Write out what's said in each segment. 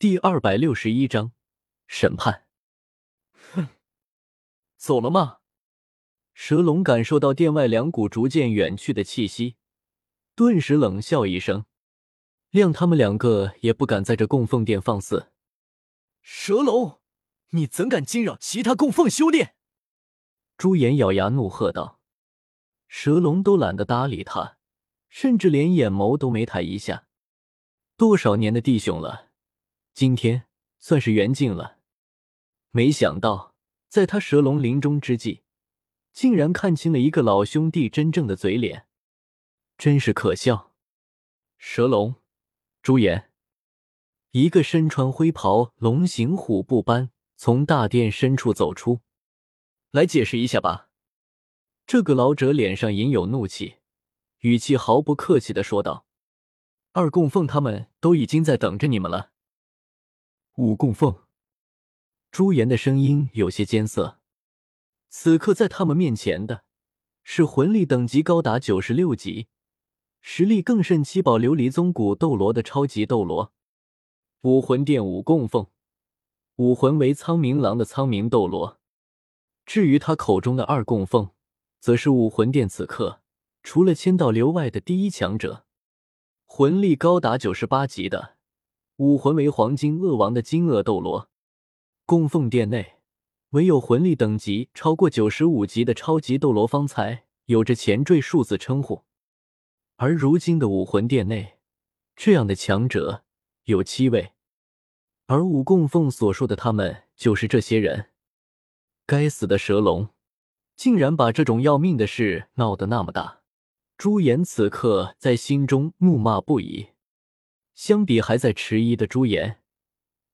第二百六十一章审判。哼，走了吗？蛇龙感受到殿外两股逐渐远去的气息，顿时冷笑一声，谅他们两个也不敢在这供奉殿放肆。蛇龙，你怎敢惊扰其他供奉修炼？朱颜咬牙怒喝道。蛇龙都懒得搭理他，甚至连眼眸都没抬一下。多少年的弟兄了。今天算是缘尽了，没想到在他蛇龙临终之际，竟然看清了一个老兄弟真正的嘴脸，真是可笑。蛇龙，朱颜，一个身穿灰袍、龙行虎步般从大殿深处走出来，解释一下吧。这个老者脸上隐有怒气，语气毫不客气的说道：“二供奉他们都已经在等着你们了。”五供奉，朱颜的声音有些艰涩。此刻在他们面前的是魂力等级高达九十六级，实力更胜七宝琉璃宗古斗罗的超级斗罗。武魂殿五供奉，武魂为苍明狼的苍明斗罗。至于他口中的二供奉，则是武魂殿此刻除了千道流外的第一强者，魂力高达九十八级的。武魂为黄金恶王的金恶斗罗，供奉殿内唯有魂力等级超过九十五级的超级斗罗方才有着前缀数字称呼，而如今的武魂殿内，这样的强者有七位，而武供奉所说的他们就是这些人。该死的蛇龙，竟然把这种要命的事闹得那么大！朱颜此刻在心中怒骂不已。相比还在迟疑的朱颜，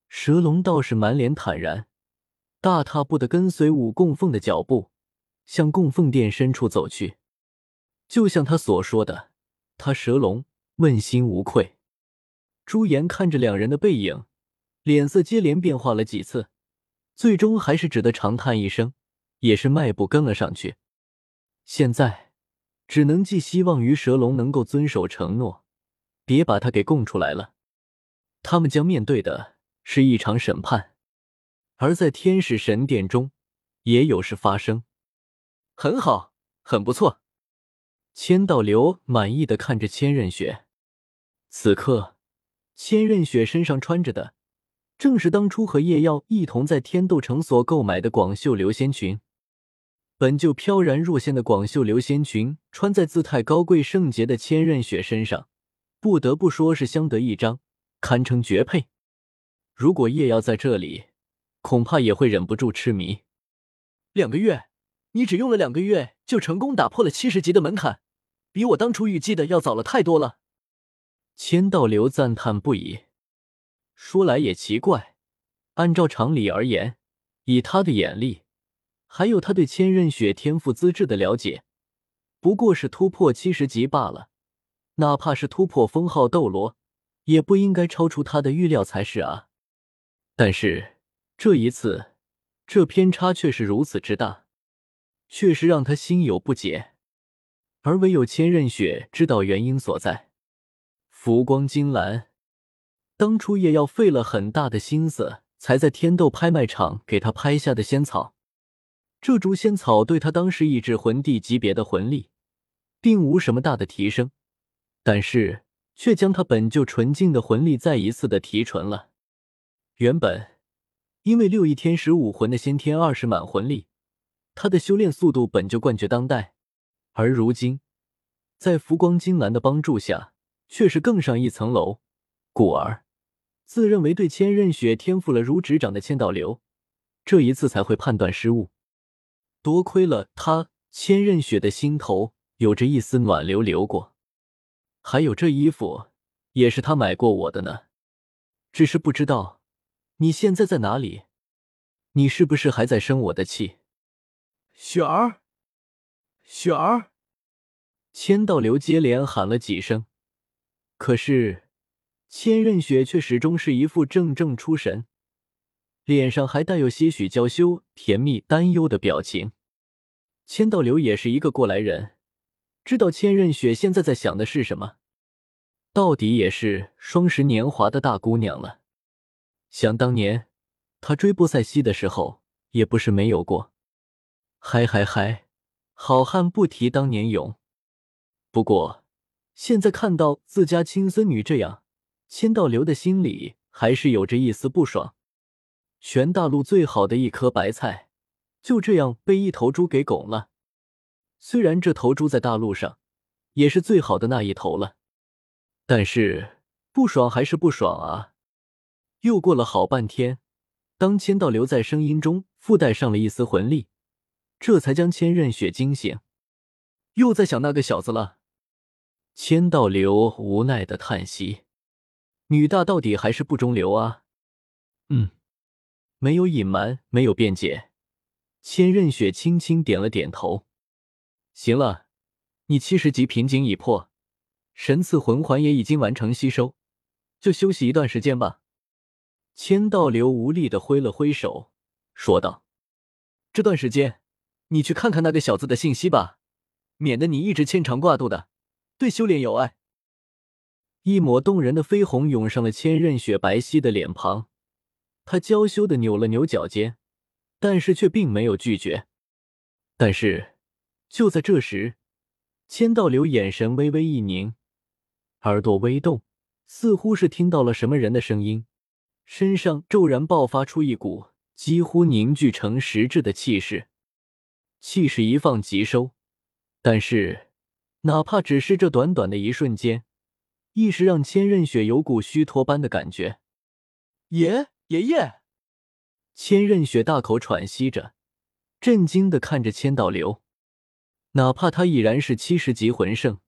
蛇龙倒是满脸坦然，大踏步的跟随武供奉的脚步，向供奉殿深处走去。就像他所说的，他蛇龙问心无愧。朱颜看着两人的背影，脸色接连变化了几次，最终还是只得长叹一声，也是迈步跟了上去。现在，只能寄希望于蛇龙能够遵守承诺。别把他给供出来了，他们将面对的是一场审判，而在天使神殿中也有事发生。很好，很不错。千道流满意的看着千仞雪，此刻千仞雪身上穿着的正是当初和叶耀一同在天斗城所购买的广袖流仙裙。本就飘然若仙的广袖流仙裙，穿在姿态高贵圣洁的千仞雪身上。不得不说是相得益彰，堪称绝配。如果叶耀在这里，恐怕也会忍不住痴迷。两个月，你只用了两个月就成功打破了七十级的门槛，比我当初预计的要早了太多了。千道流赞叹不已。说来也奇怪，按照常理而言，以他的眼力，还有他对千仞雪天赋资质的了解，不过是突破七十级罢了。哪怕是突破封号斗罗，也不应该超出他的预料才是啊！但是这一次，这偏差却是如此之大，确实让他心有不解。而唯有千仞雪知道原因所在。浮光金兰，当初也要费了很大的心思，才在天斗拍卖场给他拍下的仙草。这株仙草对他当时抑制魂帝级别的魂力，并无什么大的提升。但是，却将他本就纯净的魂力再一次的提纯了。原本，因为六翼天使武魂的先天二十满魂力，他的修炼速度本就冠绝当代。而如今，在浮光金兰的帮助下，却是更上一层楼。故而，自认为对千仞雪天赋了如指掌的千道流，这一次才会判断失误。多亏了他，千仞雪的心头有着一丝暖流流过。还有这衣服，也是他买过我的呢。只是不知道你现在在哪里？你是不是还在生我的气？雪儿，雪儿！千道流接连喊了几声，可是千仞雪却始终是一副怔怔出神，脸上还带有些许娇羞、甜蜜、担忧的表情。千道流也是一个过来人。知道千仞雪现在在想的是什么？到底也是双十年华的大姑娘了。想当年，她追波塞西的时候，也不是没有过。嗨嗨嗨，好汉不提当年勇。不过，现在看到自家亲孙女这样，千道流的心里还是有着一丝不爽。全大陆最好的一颗白菜，就这样被一头猪给拱了。虽然这头猪在大陆上也是最好的那一头了，但是不爽还是不爽啊！又过了好半天，当千道流在声音中附带上了一丝魂力，这才将千仞雪惊醒。又在想那个小子了。千道流无奈的叹息：“女大到底还是不中留啊。”嗯，没有隐瞒，没有辩解，千仞雪轻轻点了点头。行了，你七十级瓶颈已破，神赐魂环也已经完成吸收，就休息一段时间吧。千道流无力的挥了挥手，说道：“这段时间，你去看看那个小子的信息吧，免得你一直牵肠挂肚的，对修炼有碍。”一抹动人的绯红涌上了千仞雪白皙的脸庞，她娇羞的扭了扭脚尖，但是却并没有拒绝。但是。就在这时，千道流眼神微微一凝，耳朵微动，似乎是听到了什么人的声音，身上骤然爆发出一股几乎凝聚成实质的气势，气势一放即收。但是，哪怕只是这短短的一瞬间，亦是让千仞雪有股虚脱般的感觉。爷爷爷，千仞雪大口喘息着，震惊的看着千道流。哪怕他已然是七十级魂圣，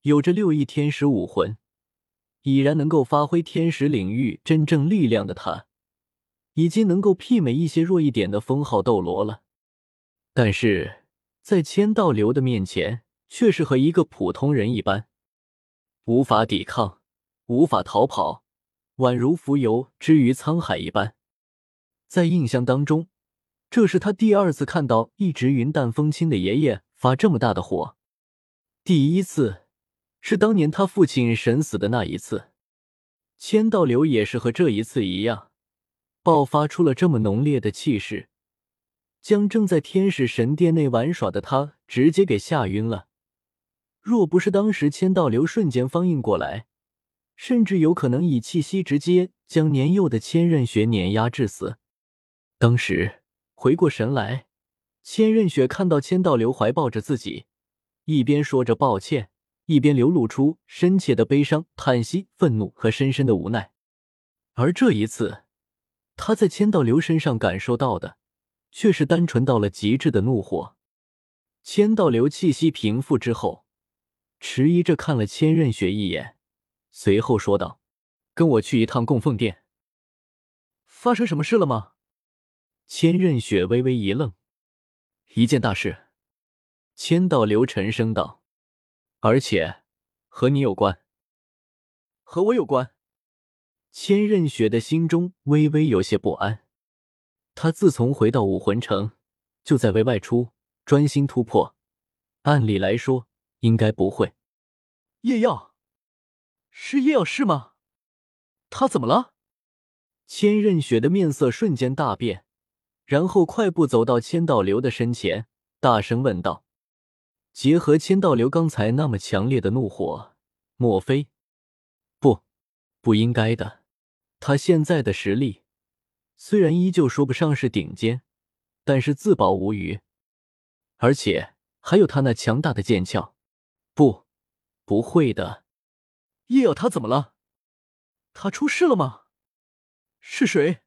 有着六翼天使武魂，已然能够发挥天使领域真正力量的他，已经能够媲美一些弱一点的封号斗罗了。但是在千道流的面前，却是和一个普通人一般，无法抵抗，无法逃跑，宛如浮游之于沧海一般。在印象当中，这是他第二次看到一直云淡风轻的爷爷。发这么大的火，第一次是当年他父亲神死的那一次。千道流也是和这一次一样，爆发出了这么浓烈的气势，将正在天使神殿内玩耍的他直接给吓晕了。若不是当时千道流瞬间方应过来，甚至有可能以气息直接将年幼的千仞雪碾压致死。当时回过神来。千仞雪看到千道流怀抱着自己，一边说着抱歉，一边流露出深切的悲伤、叹息、愤怒和深深的无奈。而这一次，他在千道流身上感受到的，却是单纯到了极致的怒火。千道流气息平复之后，迟疑着看了千仞雪一眼，随后说道：“跟我去一趟供奉殿。”发生什么事了吗？千仞雪微微一愣。一件大事，千道流沉声道：“而且和你有关，和我有关。”千仞雪的心中微微有些不安。他自从回到武魂城，就在为外出，专心突破。按理来说，应该不会。夜耀，是夜耀是吗？他怎么了？千仞雪的面色瞬间大变。然后快步走到千道流的身前，大声问道：“结合千道流刚才那么强烈的怒火，莫非？不，不应该的。他现在的实力虽然依旧说不上是顶尖，但是自保无虞，而且还有他那强大的剑鞘。不，不会的。叶耀他怎么了？他出事了吗？是谁？”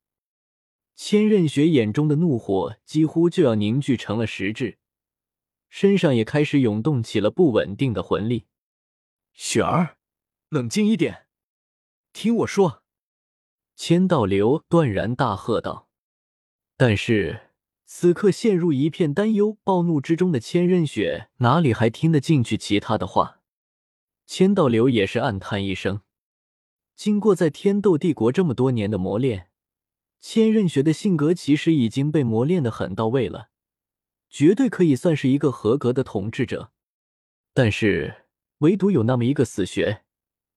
千仞雪眼中的怒火几乎就要凝聚成了实质，身上也开始涌动起了不稳定的魂力。雪儿，冷静一点，听我说。”千道流断然大喝道。但是此刻陷入一片担忧、暴怒之中的千仞雪哪里还听得进去其他的话？千道流也是暗叹一声，经过在天斗帝国这么多年的磨练。千仞雪的性格其实已经被磨练的很到位了，绝对可以算是一个合格的统治者。但是唯独有那么一个死穴，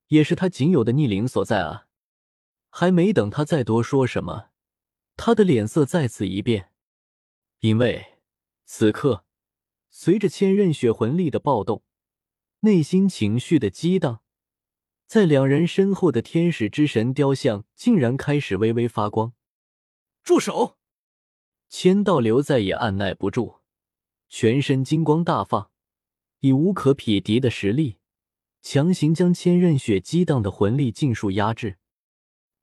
也是他仅有的逆鳞所在啊！还没等他再多说什么，他的脸色再次一变，因为此刻随着千仞雪魂力的暴动，内心情绪的激荡，在两人身后的天使之神雕像竟然开始微微发光。住手！千道流再也按耐不住，全身金光大放，以无可匹敌的实力，强行将千仞雪激荡的魂力尽数压制。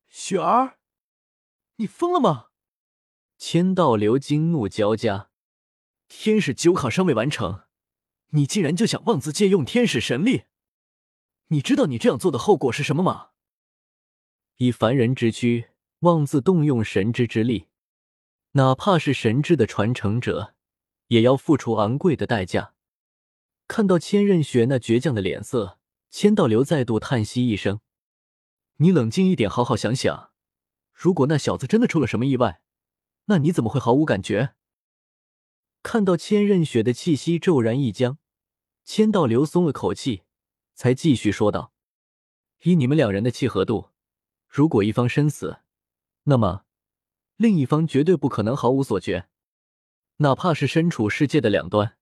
雪儿，你疯了吗？千道流惊怒交加，天使九考尚未完成，你竟然就想妄自借用天使神力？你知道你这样做的后果是什么吗？以凡人之躯妄自动用神之之力，哪怕是神之的传承者，也要付出昂贵的代价。看到千仞雪那倔强的脸色，千道流再度叹息一声。你冷静一点，好好想想。如果那小子真的出了什么意外，那你怎么会毫无感觉？看到千仞雪的气息骤然一僵，千道流松了口气，才继续说道：“以你们两人的契合度，如果一方身死，那么另一方绝对不可能毫无所觉。哪怕是身处世界的两端，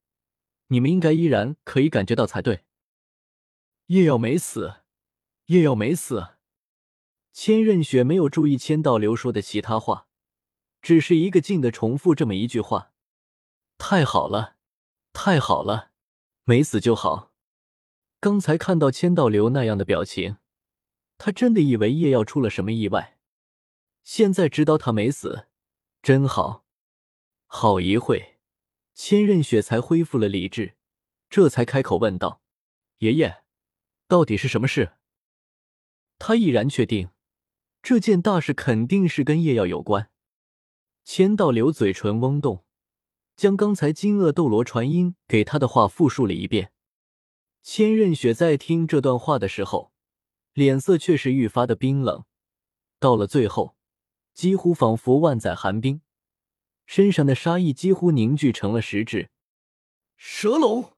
你们应该依然可以感觉到才对。”叶耀没死，叶耀没死。千仞雪没有注意千道流说的其他话，只是一个劲的重复这么一句话：“太好了，太好了，没死就好。”刚才看到千道流那样的表情，他真的以为叶耀出了什么意外。现在知道他没死，真好。好一会，千仞雪才恢复了理智，这才开口问道：“爷爷，到底是什么事？”他毅然确定。这件大事肯定是跟叶耀有关。千道流嘴唇嗡动，将刚才金鳄斗罗传音给他的话复述了一遍。千仞雪在听这段话的时候，脸色却是愈发的冰冷。到了最后，几乎仿佛万载寒冰，身上的杀意几乎凝聚成了实质。蛇龙，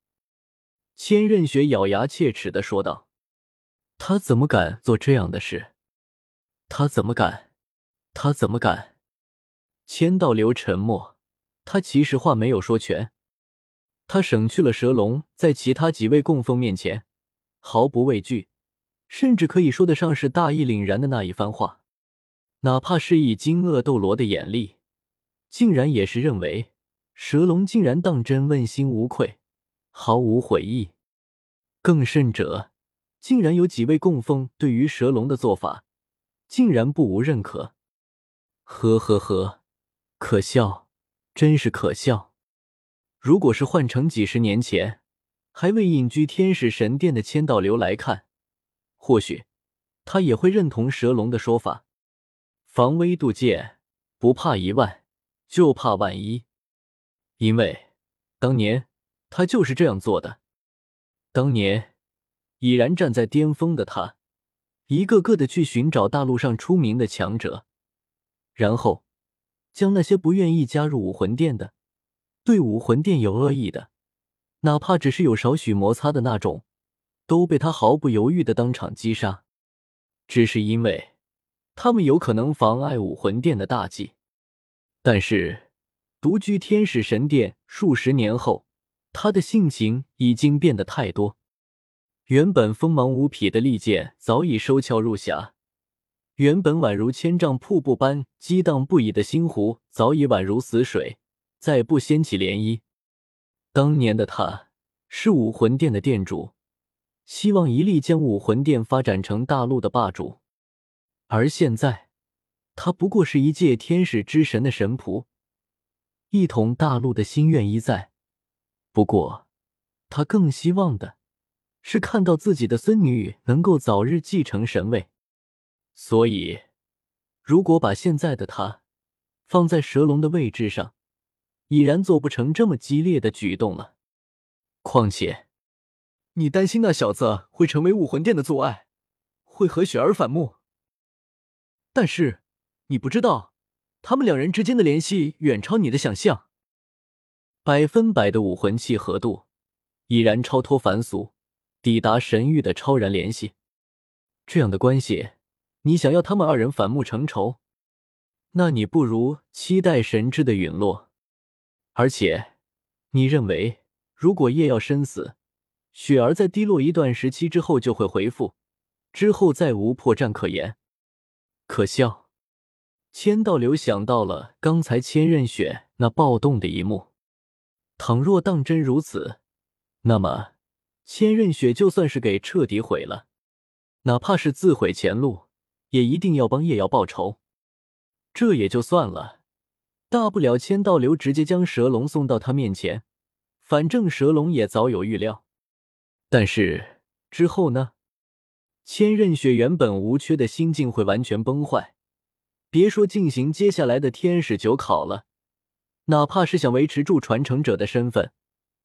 千仞雪咬牙切齿的说道：“他怎么敢做这样的事？”他怎么敢？他怎么敢？千道流沉默，他其实话没有说全。他省去了蛇龙在其他几位供奉面前毫不畏惧，甚至可以说得上是大义凛然的那一番话。哪怕是以金鳄斗罗的眼力，竟然也是认为蛇龙竟然当真问心无愧，毫无悔意。更甚者，竟然有几位供奉对于蛇龙的做法。竟然不无认可，呵呵呵，可笑，真是可笑。如果是换成几十年前，还未隐居天使神殿的千道流来看，或许他也会认同蛇龙的说法：防微杜渐，不怕一万，就怕万一。因为当年他就是这样做的。当年已然站在巅峰的他。一个个的去寻找大陆上出名的强者，然后将那些不愿意加入武魂殿的、对武魂殿有恶意的，哪怕只是有少许摩擦的那种，都被他毫不犹豫的当场击杀。只是因为他们有可能妨碍武魂殿的大计。但是独居天使神殿数十年后，他的性情已经变得太多。原本锋芒无匹的利剑早已收鞘入匣，原本宛如千丈瀑布般激荡不已的星湖早已宛如死水，再不掀起涟漪。当年的他是武魂殿的殿主，希望一力将武魂殿发展成大陆的霸主，而现在他不过是一介天使之神的神仆，一统大陆的心愿依在，不过他更希望的。是看到自己的孙女能够早日继承神位，所以如果把现在的他放在蛇龙的位置上，已然做不成这么激烈的举动了。况且，你担心那小子会成为武魂殿的阻碍，会和雪儿反目。但是你不知道，他们两人之间的联系远超你的想象，百分百的武魂契合度已然超脱凡俗。抵达神域的超然联系，这样的关系你想要他们二人反目成仇，那你不如期待神之的陨落。而且，你认为如果叶耀身死，雪儿在低落一段时期之后就会恢复，之后再无破绽可言？可笑！千道流想到了刚才千仞雪那暴动的一幕，倘若当真如此，那么千仞雪就算是给彻底毁了，哪怕是自毁前路。也一定要帮叶瑶报仇，这也就算了，大不了千道流直接将蛇龙送到他面前，反正蛇龙也早有预料。但是之后呢？千仞雪原本无缺的心境会完全崩坏，别说进行接下来的天使九考了，哪怕是想维持住传承者的身份，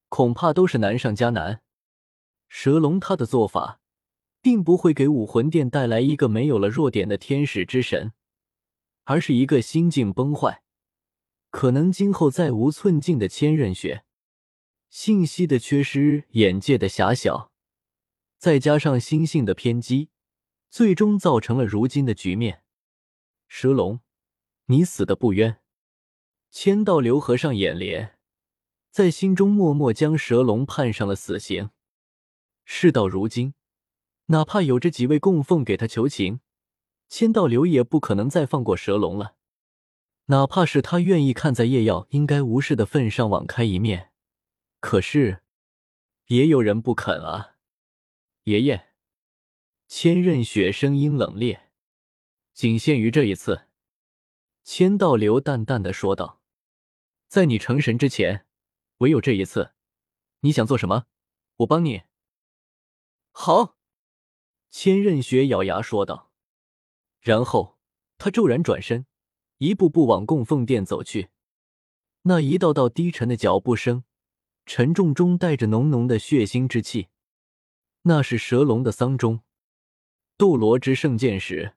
恐怕都是难上加难。蛇龙他的做法。并不会给武魂殿带来一个没有了弱点的天使之神，而是一个心境崩坏，可能今后再无寸进的千仞雪。信息的缺失，眼界的狭小，再加上心性的偏激，最终造成了如今的局面。蛇龙，你死的不冤。千道流合上眼帘，在心中默默将蛇龙判上了死刑。事到如今。哪怕有着几位供奉给他求情，千道流也不可能再放过蛇龙了。哪怕是他愿意看在叶耀应该无事的份上网开一面，可是也有人不肯啊。爷爷，千仞雪声音冷冽，仅限于这一次。千道流淡淡的说道：“在你成神之前，唯有这一次。你想做什么？我帮你。”好。千仞雪咬牙说道，然后他骤然转身，一步步往供奉殿走去。那一道道低沉的脚步声，沉重中带着浓浓的血腥之气。那是蛇龙的丧钟。斗罗之圣剑时，